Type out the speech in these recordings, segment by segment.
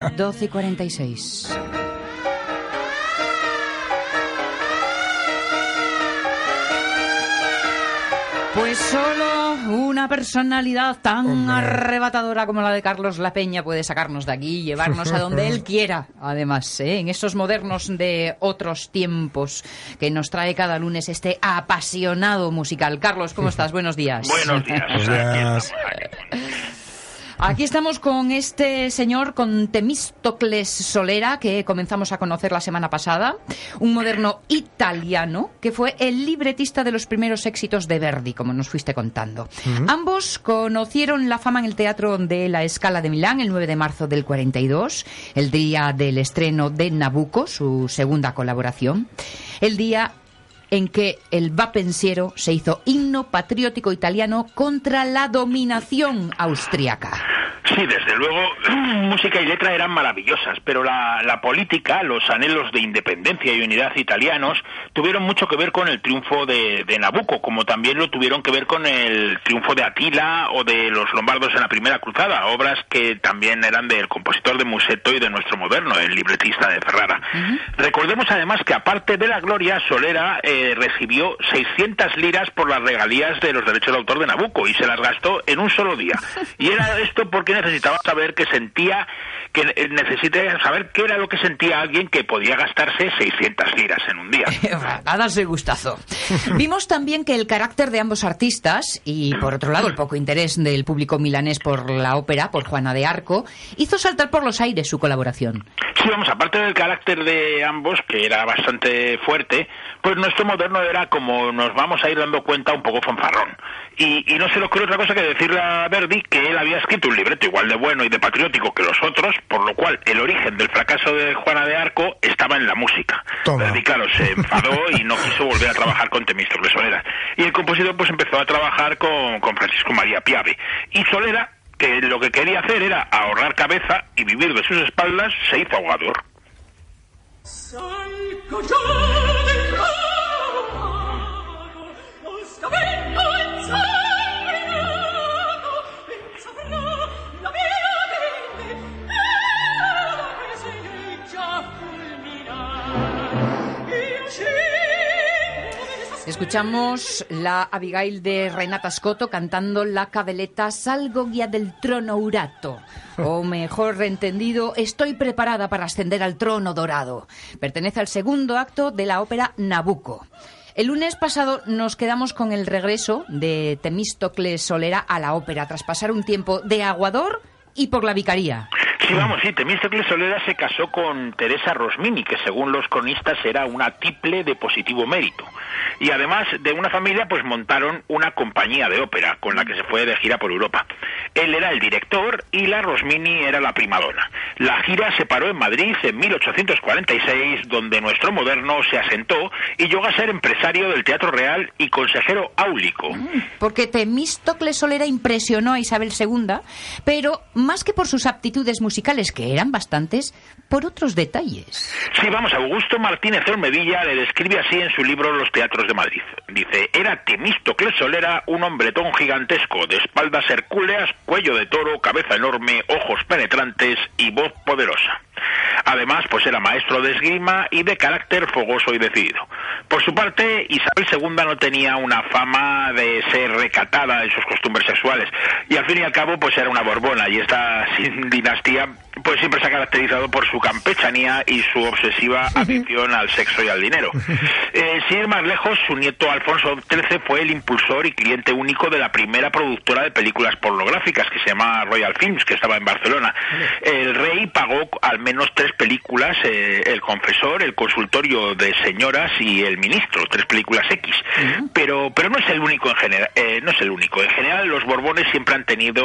12 y 46. Pues solo una personalidad tan arrebatadora como la de Carlos La Peña puede sacarnos de aquí y llevarnos a donde él quiera. Además, ¿eh? en esos modernos de otros tiempos que nos trae cada lunes este apasionado musical. Carlos, ¿cómo estás? Buenos días. Buenos días. Buenos días. Aquí estamos con este señor, con Temístocles Solera, que comenzamos a conocer la semana pasada, un moderno italiano que fue el libretista de los primeros éxitos de Verdi, como nos fuiste contando. Ambos conocieron la fama en el teatro de la Scala de Milán el 9 de marzo del 42, el día del estreno de Nabucco, su segunda colaboración, el día en que el va pensiero se hizo himno patriótico italiano contra la dominación austriaca. Sí, desde luego, música y letra eran maravillosas, pero la, la, política, los anhelos de independencia y unidad italianos tuvieron mucho que ver con el triunfo de, de, Nabucco, como también lo tuvieron que ver con el triunfo de Atila o de los lombardos en la Primera Cruzada, obras que también eran del compositor de Musetto y de nuestro moderno, el libretista de Ferrara. Uh -huh. Recordemos además que aparte de la gloria, Solera eh, recibió 600 liras por las regalías de los derechos de autor de Nabucco y se las gastó en un solo día. Y era esto porque necesitaba saber que sentía, que necesitaba saber qué era lo que sentía alguien que podía gastarse 600 liras en un día. A darse gustazo. Vimos también que el carácter de ambos artistas y, por otro lado, el poco interés del público milanés por la ópera, por Juana de Arco, hizo saltar por los aires su colaboración. Sí, vamos, aparte del carácter de ambos, que era bastante fuerte, pues nuestro moderno era, como nos vamos a ir dando cuenta, un poco fanfarrón. Y, y no se le ocurre otra cosa que decirle a Verdi que él había escrito un libreto igual de bueno y de patriótico que los otros, por lo cual el origen del fracaso de Juana de Arco estaba en la música. Toma. Claro, se enfadó y no quiso volver a trabajar con Temístocles Solera. Y el compositor pues empezó a trabajar con, con Francisco María Piave. Y Solera, que lo que quería hacer era ahorrar cabeza y vivir de sus espaldas, se hizo ahogador. Escuchamos la Abigail de Renata Scotto cantando la cabeleta Salgo guía del trono urato. O mejor entendido, estoy preparada para ascender al trono dorado. Pertenece al segundo acto de la ópera Nabucco. El lunes pasado nos quedamos con el regreso de Temístocles Solera a la ópera tras pasar un tiempo de aguador y por la vicaría. Sí, vamos, sí, Temístocles Solera se casó con Teresa Rosmini, que según los cronistas era una tiple de positivo mérito. Y además de una familia, pues montaron una compañía de ópera con la que se fue de gira por Europa. Él era el director y la Rosmini era la primadona. La gira se paró en Madrid en 1846, donde nuestro moderno se asentó y llegó a ser empresario del Teatro Real y consejero áulico. Porque Temístocles Solera impresionó a Isabel II, pero más que por sus aptitudes musicales, que eran bastantes, por otros detalles. Sí, vamos, Augusto Martínez Olmedilla le describe así en su libro Los Teatros de Madrid. Dice, era Temístocles Solera un hombretón gigantesco, de espaldas hercúleas, cuello de toro, cabeza enorme, ojos penetrantes y voz poderosa. Además, pues era maestro de esgrima y de carácter fogoso y decidido. Por su parte, Isabel II no tenía una fama de ser recatada en sus costumbres sexuales y al fin y al cabo pues era una borbona y esta dinastía pues siempre se ha caracterizado por su campechanía y su obsesiva adicción al sexo y al dinero. Eh, sin ir más lejos, su nieto Alfonso XIII fue el impulsor y cliente único de la primera productora de películas pornográficas que se llama Royal Films, que estaba en Barcelona. El rey pagó al menos tres películas, eh, El Confesor, El Consultorio de Señoras y El Ministro, tres películas X. Uh -huh. Pero pero no es el único en general, eh, no es el único. En general los Borbones siempre han tenido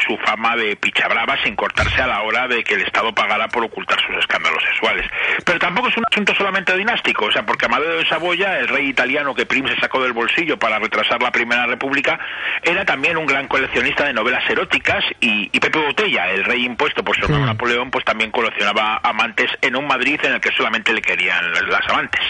su fama de picha brava sin cortarse a la hora de que el Estado pagara por ocultar sus escándalos sexuales. Pero tampoco es un asunto solamente dinástico, o sea, porque Amadeo de Saboya, el rey italiano que Prim se sacó del bolsillo para retrasar la Primera República, era también un gran coleccionista de novelas eróticas y, Pepe Botella, el rey impuesto por su hermano Napoleón, pues también coleccionaba amantes en un Madrid en el que solamente le querían las amantes.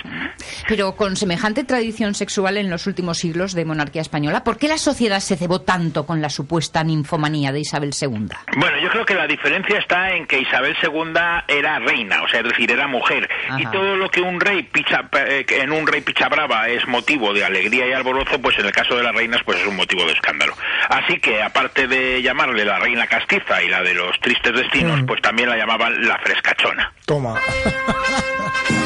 Pero con semejante tradición sexual en los últimos siglos de monarquía española, ¿por qué la sociedad se cebó tanto con la supuesta ninfomanía de Isabel II? Bueno, yo creo que la diferencia está en que Isabel II era reina, o sea, es decir, era mujer, y todo lo que un rey picha, eh, en un rey pichabrava es motivo de alegría y alborozo, pues en el caso de las reinas, pues es un motivo de escándalo. Así que, aparte de llamarle la reina castiza y la de los tristes destinos, mm. pues también la llamaban la frescachona. Toma.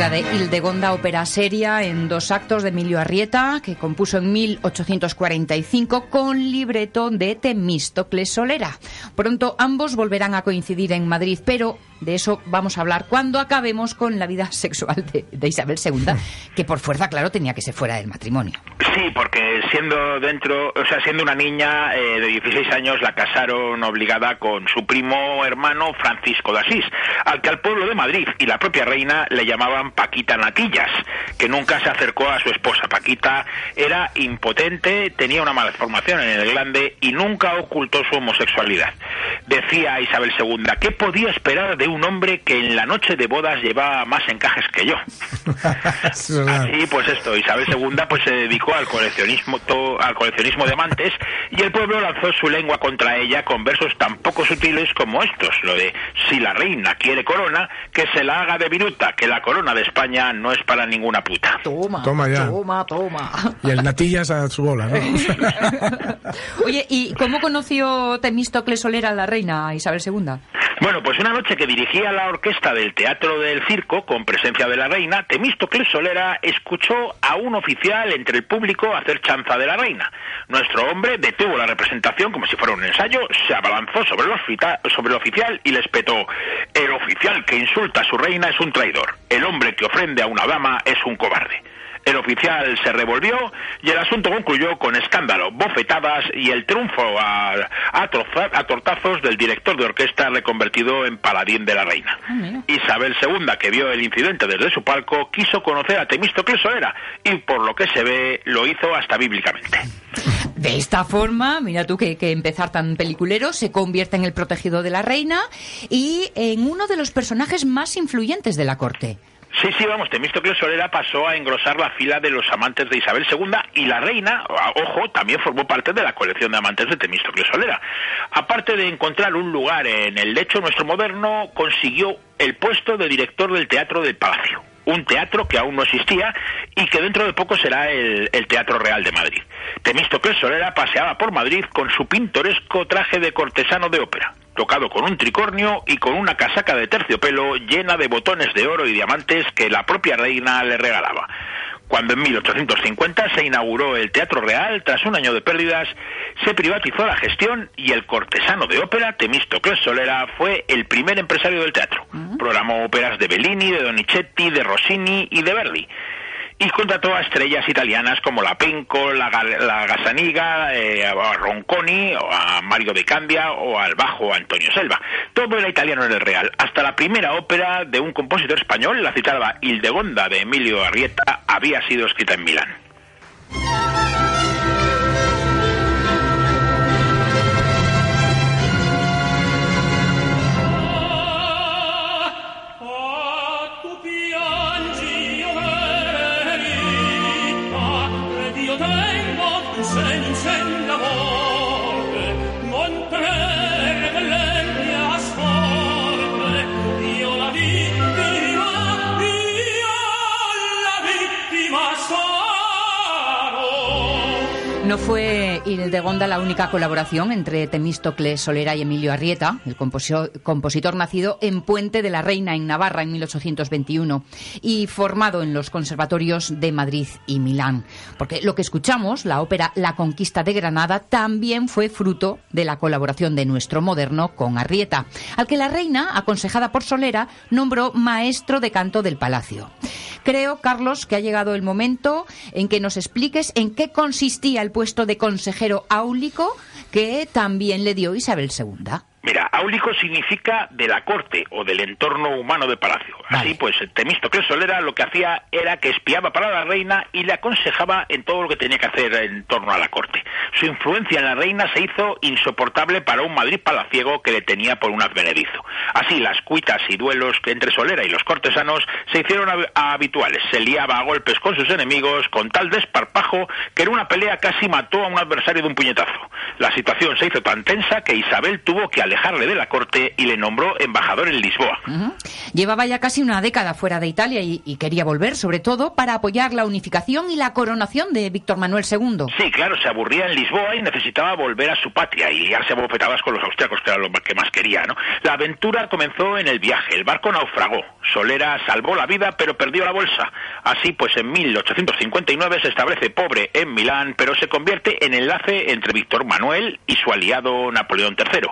Obertura de Hildegonda, ópera seria en dos actos de Emilio Arrieta, que compuso en 1845 con libreto de Temístocles Solera. Pronto ambos volverán a coincidir en Madrid, pero de eso vamos a hablar cuando acabemos con la vida sexual de, Isabel II, que por fuerza, claro, tenía que ser fuera del matrimonio. Sí, porque siendo dentro, o sea, siendo una niña eh, de 16 años, la casaron obligada con su primo hermano Francisco de Asís, al que al pueblo de Madrid y la propia reina le llamaban Paquita Natillas, que nunca se acercó a su esposa. Paquita era impotente, tenía una malformación en el glande y nunca ocultó su homosexualidad. Decía Isabel II, ¿qué podía esperar de un hombre que en la noche de bodas llevaba más encajes que yo. Así pues esto, Isabel II pues se dedicó al coleccionismo al coleccionismo de amantes y el pueblo lanzó su lengua contra ella con versos tan poco sutiles como estos, lo de si la reina quiere corona, que se la haga de viruta, que la corona de España no es para ninguna puta. Toma, toma ya. Toma, toma. Y el natillas a su bola, ¿no? Oye, ¿y cómo conoció Temístocles Solera a la reina Isabel II? Bueno, pues una noche que dirigía la orquesta del Teatro del Circo, con presencia de la reina, Temístocles Solera escuchó a un oficial entre el público hacer chanza de la reina. Nuestro hombre detuvo la representación como si fuera un ensayo, se abalanzó sobre el, oficial y le espetó: El oficial que insulta a su reina es un traidor. El hombre que ofrende a una dama es un cobarde. El oficial se revolvió y el asunto concluyó con escándalo, bofetadas y el triunfo a, a, tortazos del director de orquesta reconvertido en paladín de la reina. Ah, Isabel II, que vio el incidente desde su palco, quiso conocer a Temístocles Solera y por lo que se ve lo hizo hasta bíblicamente. De esta forma, mira tú que, que, empezar tan peliculero, se convierte en el protegido de la reina y en uno de los personajes más influyentes de la corte. Sí, sí, vamos, Temístocles Solera pasó a engrosar la fila de los amantes de Isabel II y la reina, ojo, también formó parte de la colección de amantes de Temístocles Solera. Aparte de encontrar un lugar en el lecho nuestro moderno, consiguió el puesto de director del Teatro del Palacio un teatro que aún no existía y que dentro de poco será el, Teatro Real de Madrid. Temístocles Solera paseaba por Madrid con su pintoresco traje de cortesano de ópera tocado con un tricornio y con una casaca de terciopelo llena de botones de oro y diamantes que la propia reina le regalaba. Cuando en 1850 se inauguró el Teatro Real, tras un año de pérdidas, se privatizó la gestión y el cortesano de ópera, Temístocles Solera, fue el primer empresario del teatro. Mm. Programó óperas de Bellini, de Donizetti, de Rossini y de Verdi y contrató a estrellas italianas como la Penco, la, Gasaniga, eh, a Ronconi, o a Mario de Candia o al bajo Antonio Selva. Todo era italiano en el Real. Hasta la primera ópera de un compositor español, la citada Hildegonda de Emilio Arrieta, había sido escrita en Milán. No fue Hildegonda la única colaboración entre Temístocles Solera y Emilio Arrieta, el compositor, compositor, nacido en Puente de la Reina, en Navarra, en 1821, y formado en los conservatorios de Madrid y Milán. Porque lo que escuchamos, la ópera La Conquista de Granada, también fue fruto de la colaboración de nuestro moderno con Arrieta, al que la reina, aconsejada por Solera, nombró maestro de canto del palacio. Creo, Carlos, que ha llegado el momento en que nos expliques en qué consistía el puesto de consejero áulico que también le dio Isabel II. Mira, áulico significa de la corte o del entorno humano de palacio. Así pues, Temístocles Solera lo que hacía era que espiaba para la reina y le aconsejaba en todo lo que tenía que hacer en torno a la corte. Su influencia en la reina se hizo insoportable para un Madrid palaciego que le tenía por un advenedizo. Así, las cuitas y duelos entre Solera y los cortesanos se hicieron habituales. Se liaba a golpes con sus enemigos con tal desparpajo que en una pelea casi mató a un adversario de un puñetazo. La situación se hizo tan tensa que Isabel tuvo que alejarle de la corte y le nombró embajador en Lisboa. Llevaba ya casi una década fuera de Italia y, quería volver, sobre todo, para apoyar la unificación y la coronación de Víctor Manuel II. Sí, claro, se aburría en Lisboa y necesitaba volver a su patria y liarse a bofetadas con los austriacos, que era lo que más quería, ¿no? La aventura comenzó en el viaje. El barco naufragó. Solera salvó la vida, pero perdió la bolsa. Así pues, en 1859 se establece pobre en Milán, pero se convierte en enlace entre Víctor Manuel y su aliado Napoleón III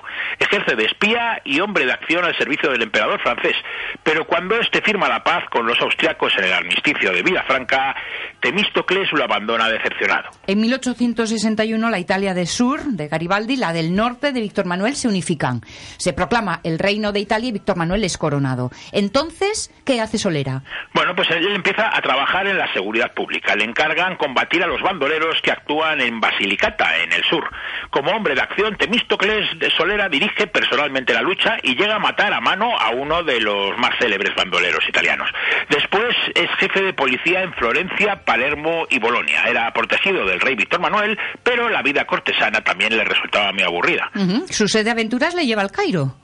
ejerce de espía y hombre de acción al servicio del emperador francés. Pero cuando éste firma la paz con los austriacos en el armisticio de Villafranca, Temístocles lo abandona decepcionado. En 1861 la Italia del sur de Garibaldi y la del norte de Víctor Manuel se unifican. Se proclama el reino de Italia y Víctor Manuel es coronado. Entonces, ¿qué hace Solera? Bueno, pues él empieza a trabajar en la seguridad pública. Le encargan combatir a los bandoleros que actúan en Basilicata, en el sur. Como hombre de acción, Temístocles de Solera dirige personalmente la lucha y llega a matar a mano a uno de los más célebres bandoleros italianos. Después es jefe de policía en Florencia, Palermo y Bolonia. Era protegido del rey Víctor Manuel, pero la vida cortesana también le resultaba muy aburrida. ¿Su sed de aventuras le lleva al Cairo?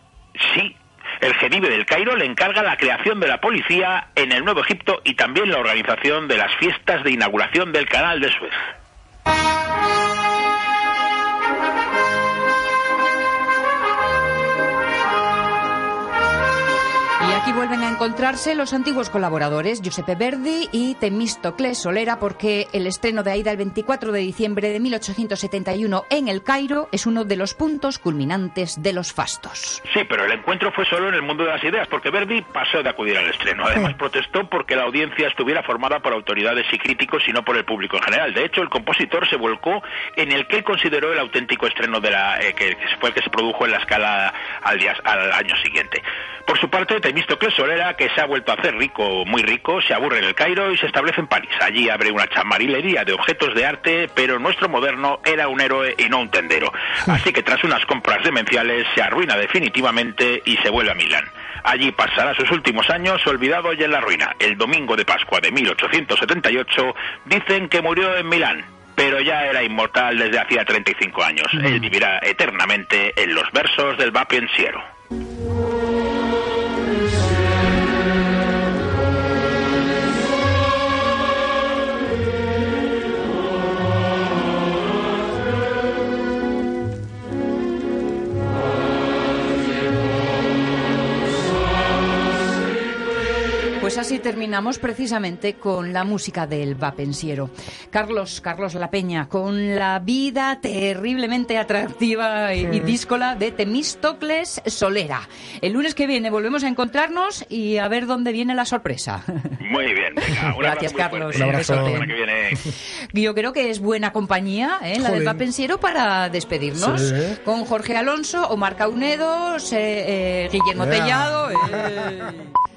Sí, el Genibe del Cairo le encarga la creación de la policía en el Nuevo Egipto y también la organización de las fiestas de inauguración del Canal de Suez. Aquí vuelven a encontrarse los antiguos colaboradores, Giuseppe Verdi y Temístocles Solera, porque el estreno de Aida el 24 de diciembre de 1871 en el Cairo es uno de los puntos culminantes de los fastos. Sí, pero el encuentro fue solo en el mundo de las ideas, porque Verdi pasó de acudir al estreno. Además, protestó porque la audiencia estuviera formada por autoridades y críticos y no por el público en general. De hecho, el compositor se volcó en el que él consideró el auténtico estreno de la eh, que fue el que se produjo en la escala al, día, al año siguiente. Por su parte, Temístocles Solera, que se ha vuelto a hacer rico, muy rico, se aburre en el Cairo y se establece en París. Allí abre una chamarilería de objetos de arte, pero nuestro moderno era un héroe y no un tendero. Así que tras unas compras demenciales se arruina definitivamente y se vuelve a Milán. Allí pasará sus últimos años olvidado y en la ruina. El domingo de Pascua de 1878 dicen que murió en Milán, pero ya era inmortal desde hacía 35 años. Él vivirá eternamente en los versos del Va Pues así terminamos precisamente con la música del vapensiero. Carlos, Carlos La Peña, con la vida terriblemente atractiva y, díscola de Temístocles Solera. El lunes que viene volvemos a encontrarnos y a ver dónde viene la sorpresa. Muy bien, Gracias, Carlos. Un Yo creo que es buena compañía, ¿eh? la del vapensiero, para despedirnos. Con Jorge Alonso, Omar Caunedo, eh, Guillermo Tellado. Eh.